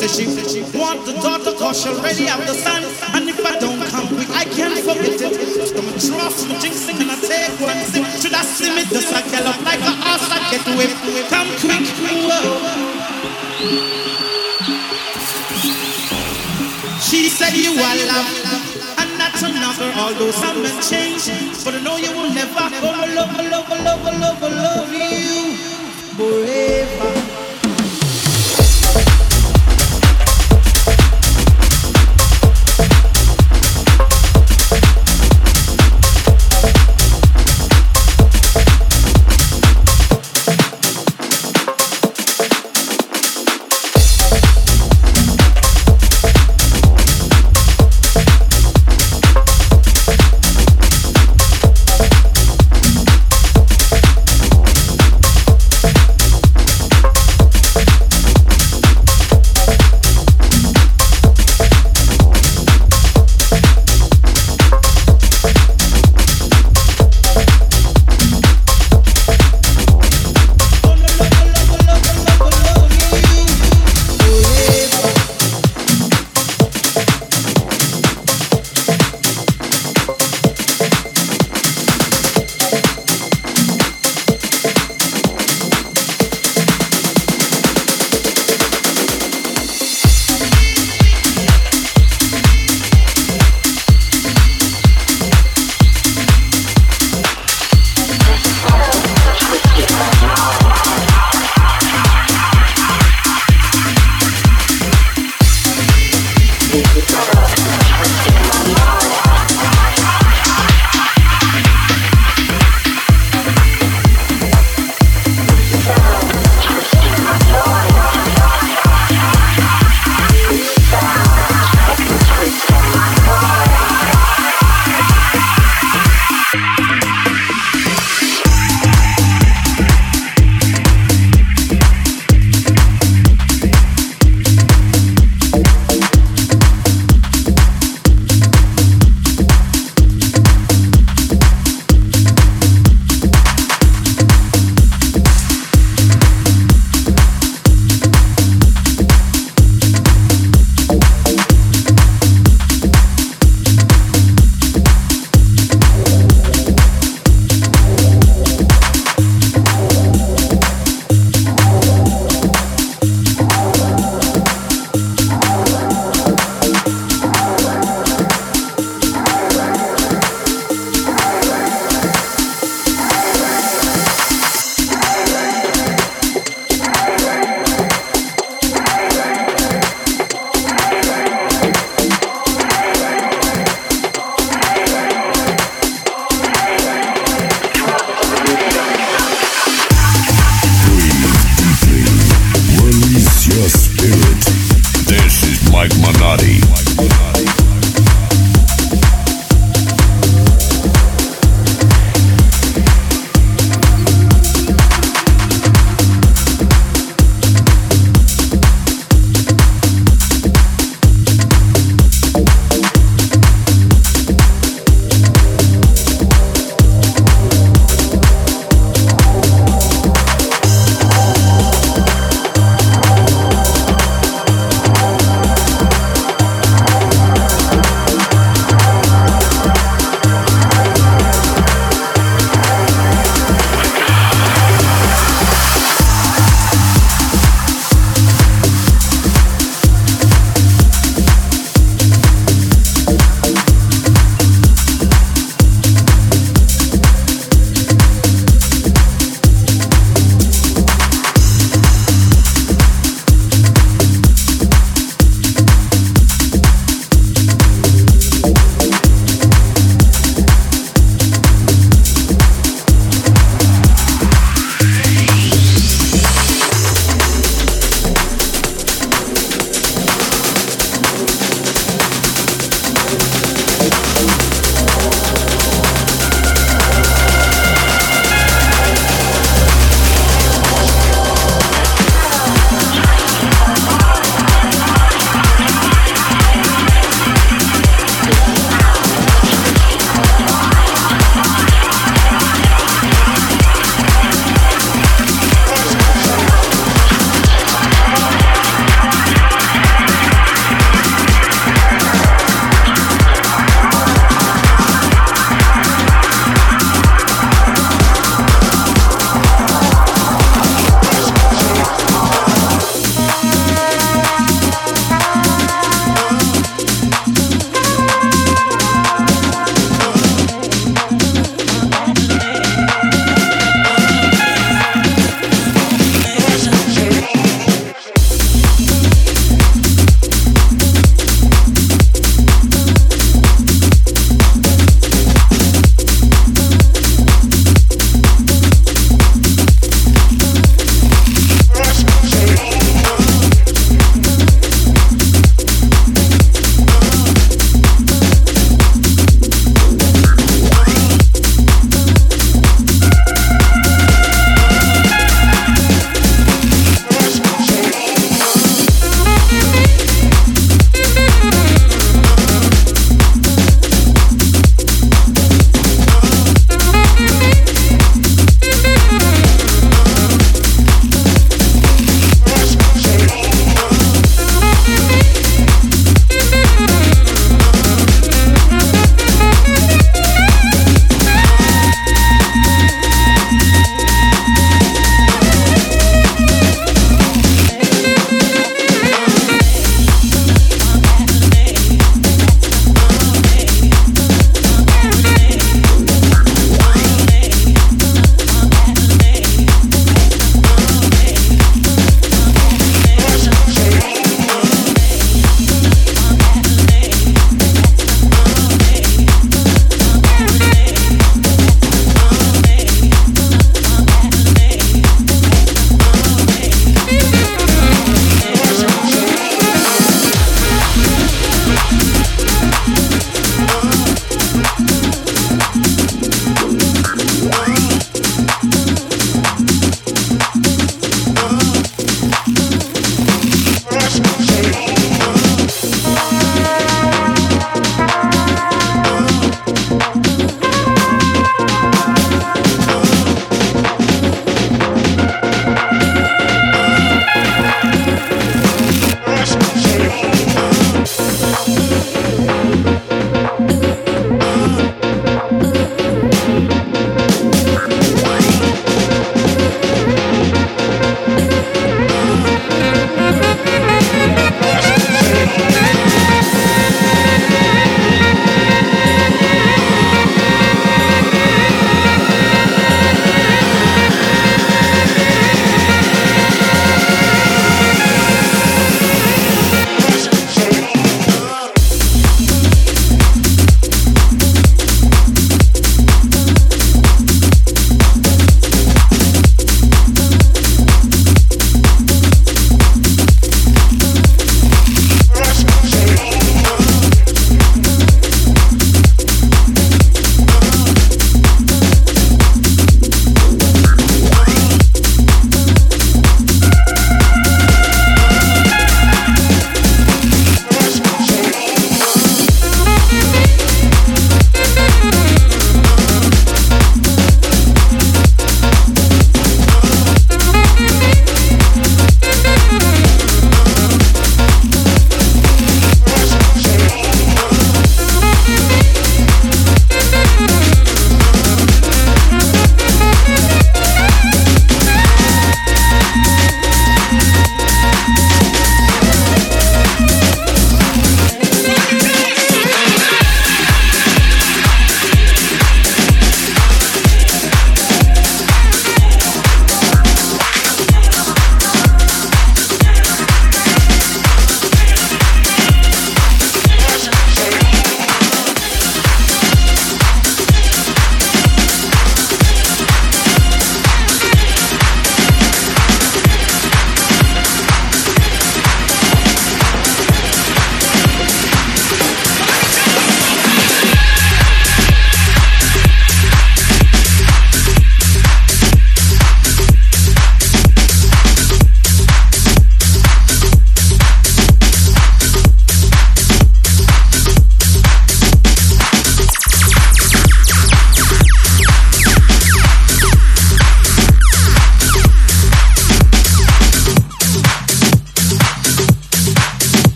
Says she want the daughter cause she already have the son. And if I don't come quick, I can't forget it. Just don't trust me jinxing and I take one sip. Should I see me this, I get up like a ass, I get whipped. Come quick, whoa. She said you are love and not another. Although some men change, but I know you will never. Over, love, love, love, love, love, love you forever.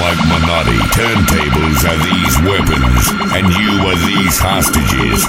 Mike Minotti. Turntables are these weapons, and you are these hostages.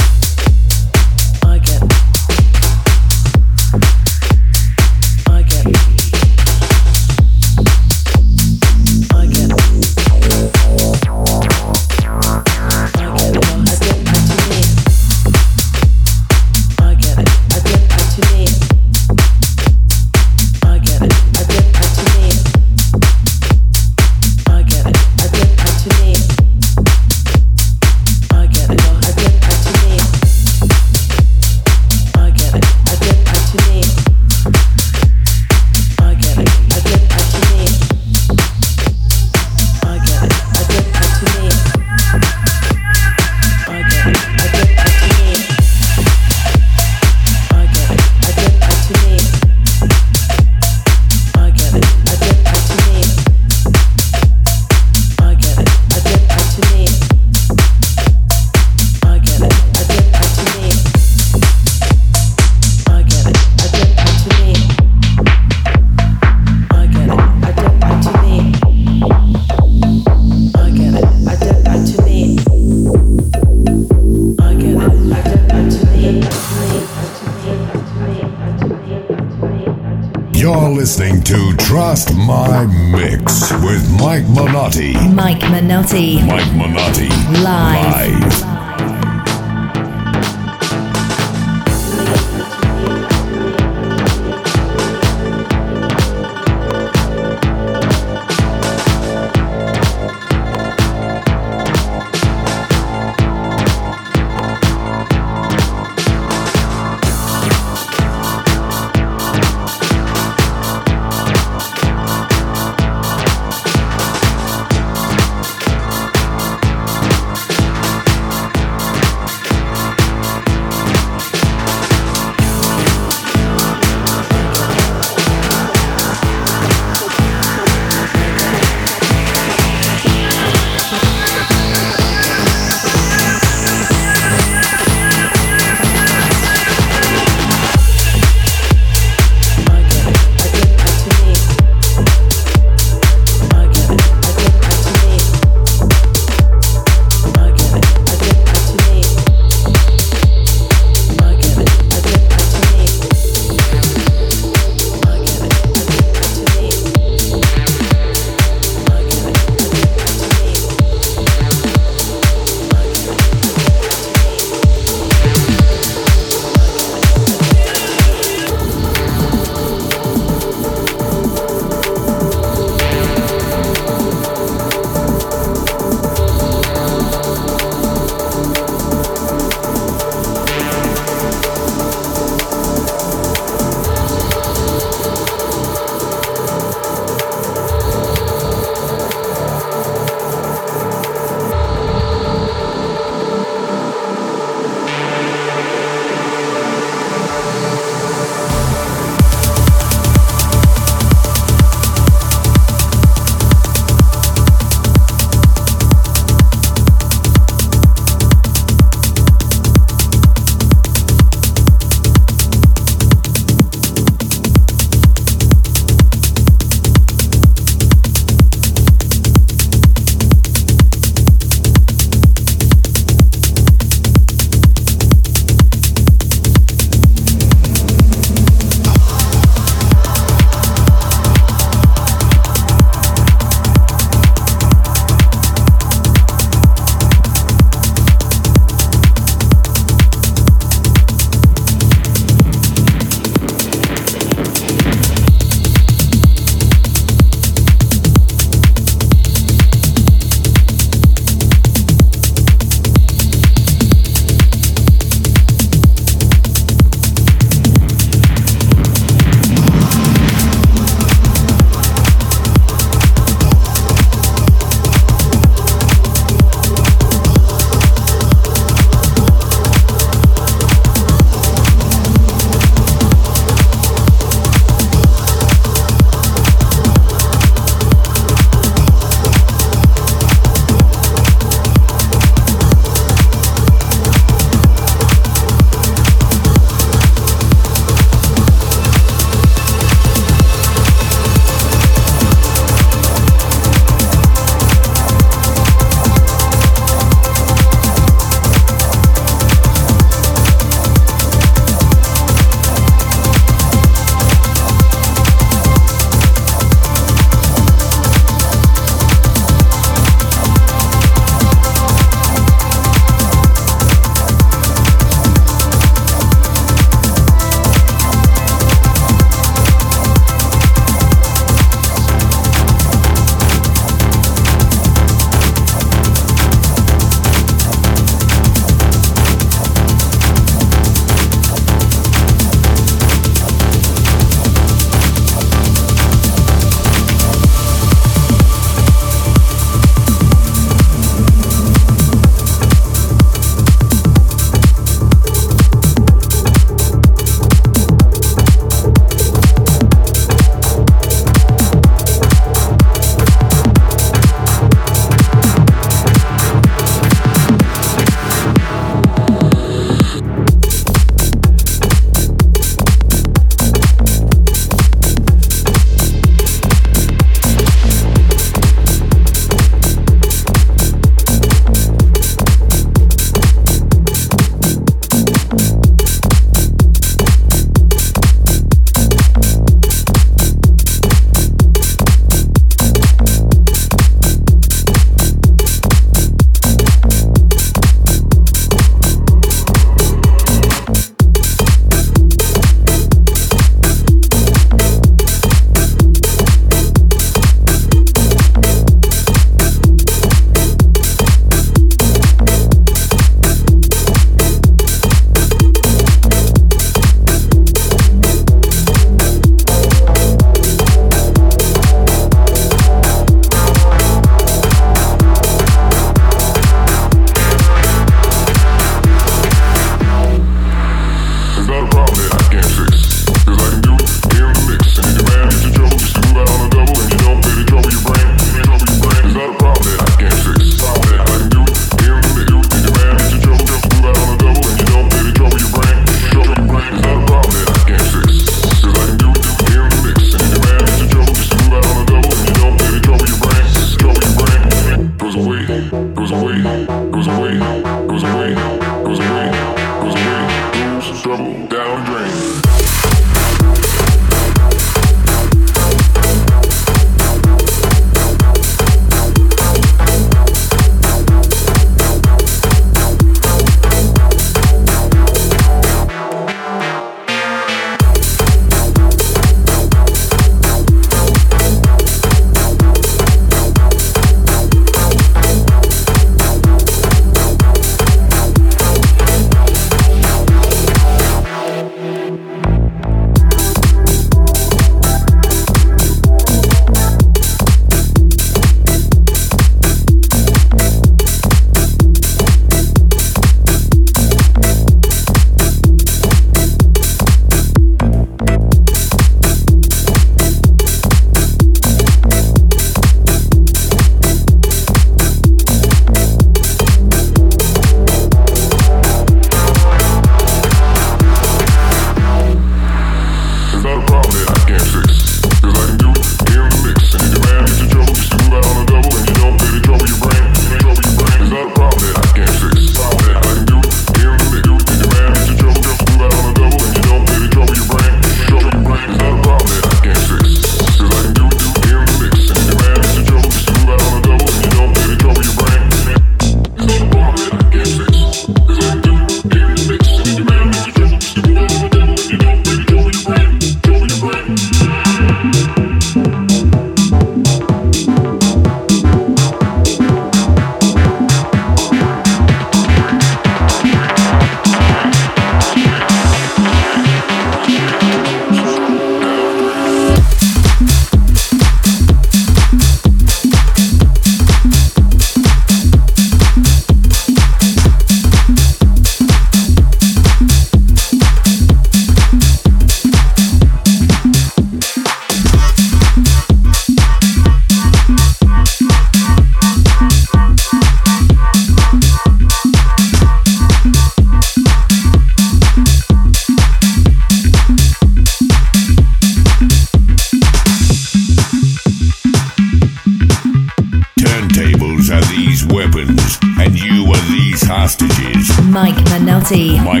My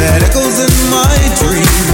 that echoes in my dreams.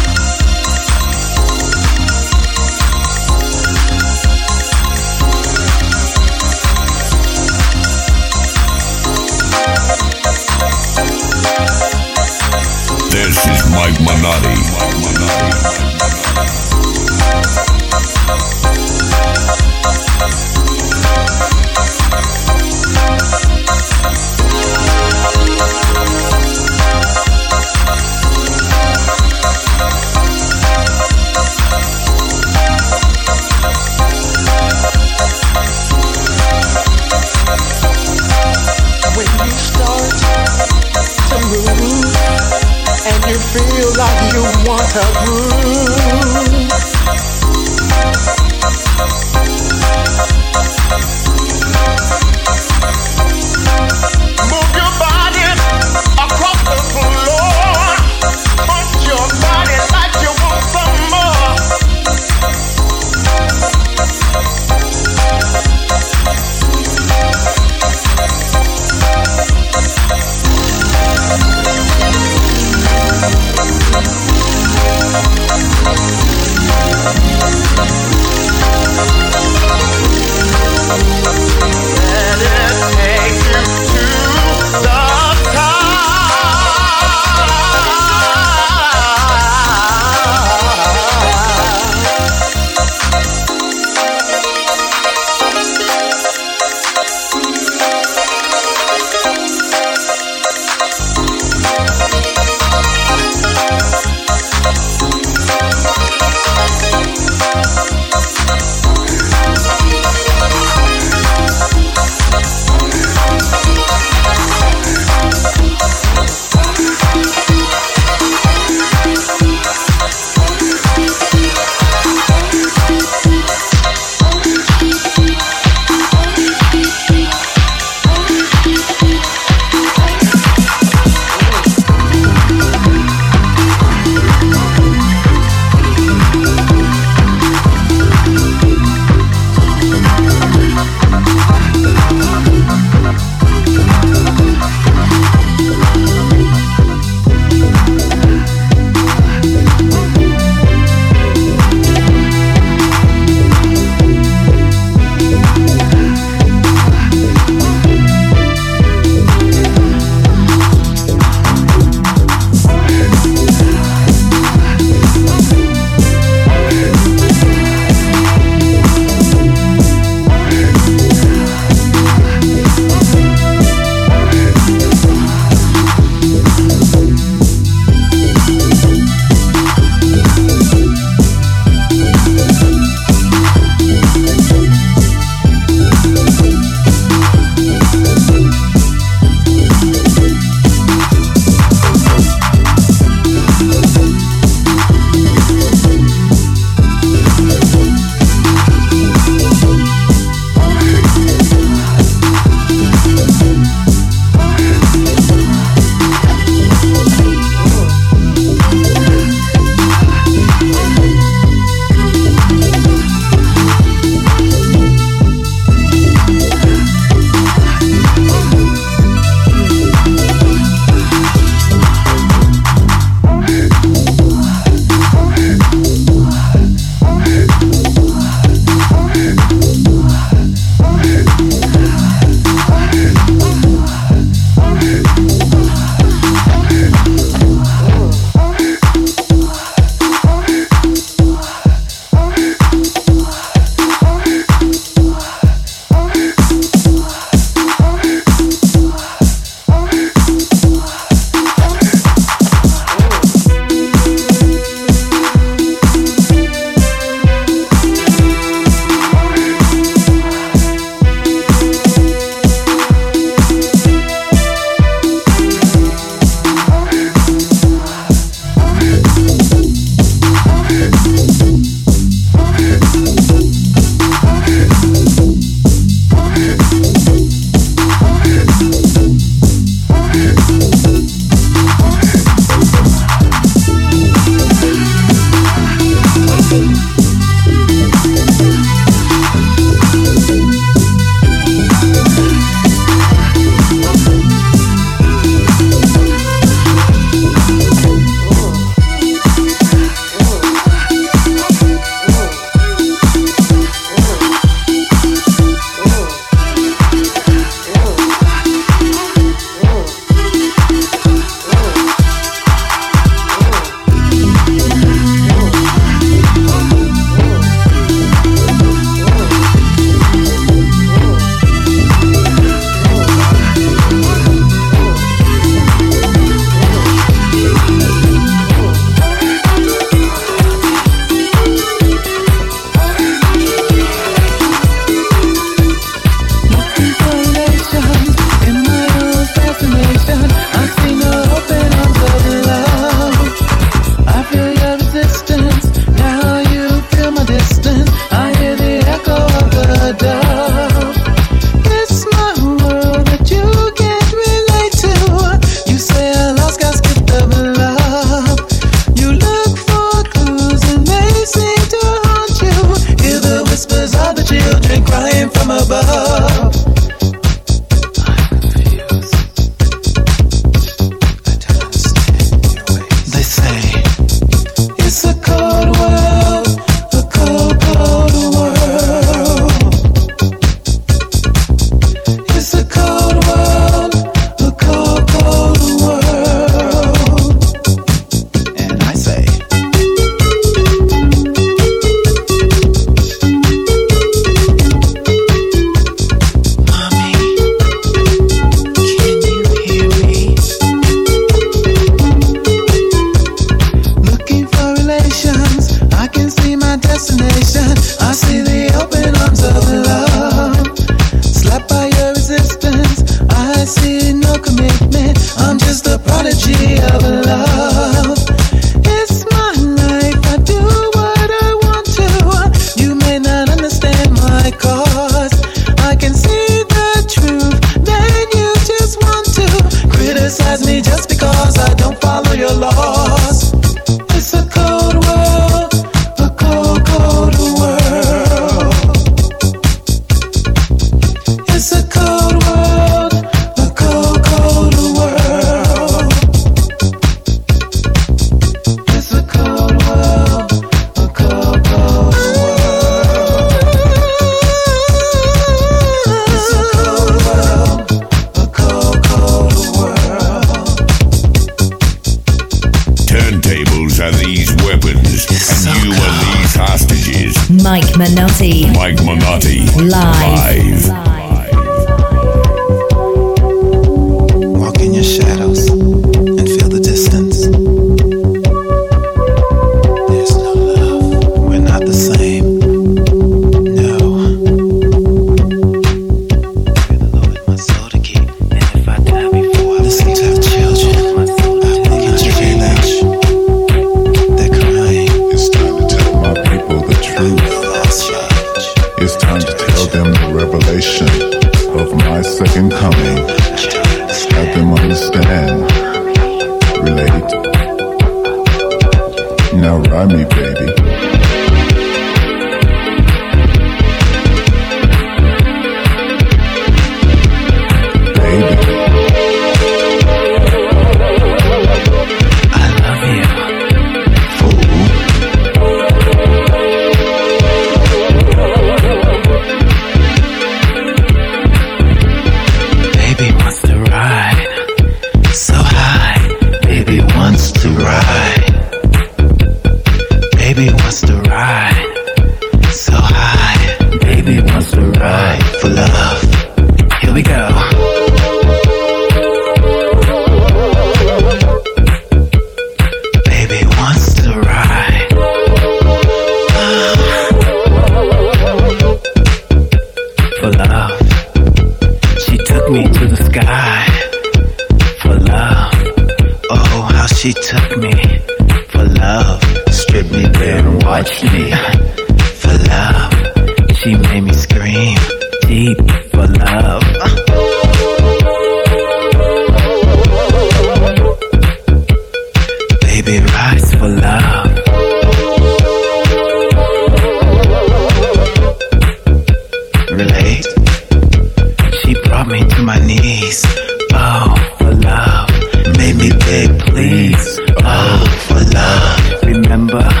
Love.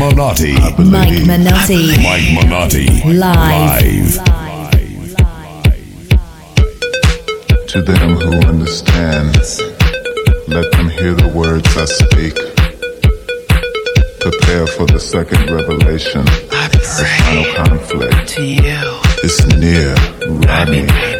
Minotti. Mike Manotti. Mike Minotti. Live. Live. To them who understand, let them hear the words I speak. Prepare for the second revelation. The final conflict to you. is near, Rodney.